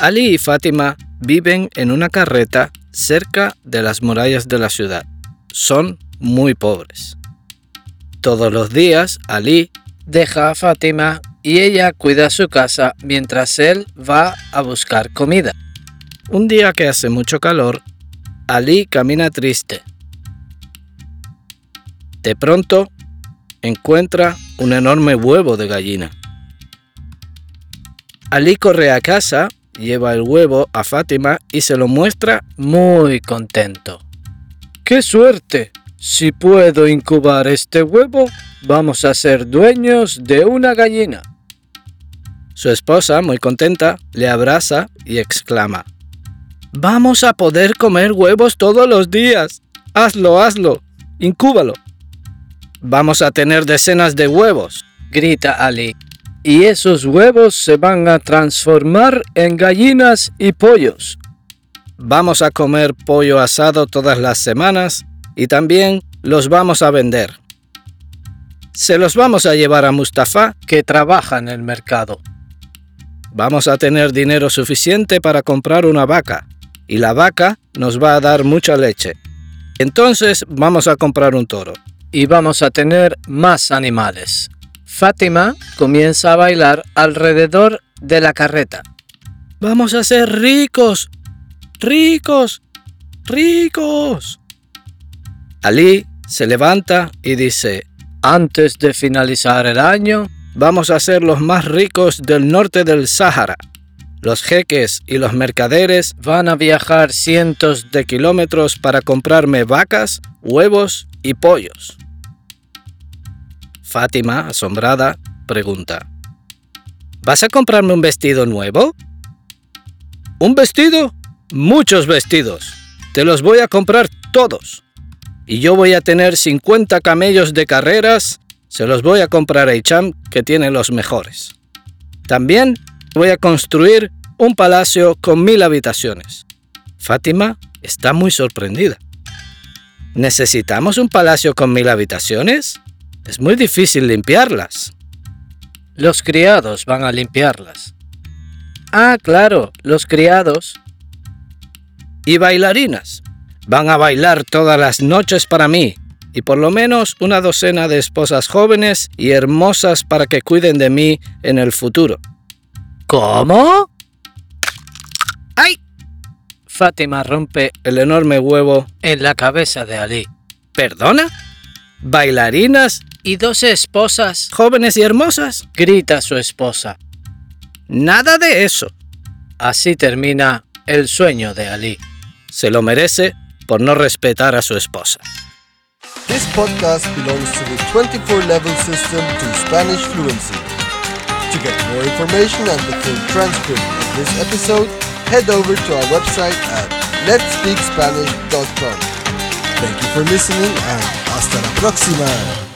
Ali y Fátima viven en una carreta cerca de las murallas de la ciudad. Son muy pobres. Todos los días Ali deja a Fátima y ella cuida su casa mientras él va a buscar comida. Un día que hace mucho calor, Ali camina triste. De pronto, encuentra un enorme huevo de gallina. Ali corre a casa, lleva el huevo a Fátima y se lo muestra muy contento. ¡Qué suerte! Si puedo incubar este huevo, vamos a ser dueños de una gallina. Su esposa, muy contenta, le abraza y exclama, Vamos a poder comer huevos todos los días. Hazlo, hazlo. Incúbalo. Vamos a tener decenas de huevos, grita Ali. Y esos huevos se van a transformar en gallinas y pollos. Vamos a comer pollo asado todas las semanas y también los vamos a vender. Se los vamos a llevar a Mustafa, que trabaja en el mercado. Vamos a tener dinero suficiente para comprar una vaca y la vaca nos va a dar mucha leche. Entonces vamos a comprar un toro y vamos a tener más animales. Fátima comienza a bailar alrededor de la carreta. Vamos a ser ricos, ricos, ricos. Ali se levanta y dice, antes de finalizar el año, vamos a ser los más ricos del norte del Sáhara. Los jeques y los mercaderes van a viajar cientos de kilómetros para comprarme vacas, huevos y pollos. Fátima, asombrada, pregunta, ¿Vas a comprarme un vestido nuevo? ¿Un vestido? Muchos vestidos. Te los voy a comprar todos. Y yo voy a tener 50 camellos de carreras. Se los voy a comprar a Icham, que tiene los mejores. También voy a construir un palacio con mil habitaciones. Fátima está muy sorprendida. ¿Necesitamos un palacio con mil habitaciones? Es muy difícil limpiarlas. Los criados van a limpiarlas. Ah, claro, los criados. Y bailarinas. Van a bailar todas las noches para mí, y por lo menos una docena de esposas jóvenes y hermosas para que cuiden de mí en el futuro. ¿Cómo? ¡Ay! Fátima rompe el enorme huevo en la cabeza de Ali. ¿Perdona? ¿Bailarinas y dos esposas jóvenes y hermosas? grita su esposa. Nada de eso. Así termina el sueño de Ali. Se lo merece por no respetar a su esposa. This podcast belongs to the 24 level system to Spanish fluency. To get more information and the full transcript of this episode, head over to our website at letspeakspanish.com. Thank you for listening and hasta la próxima.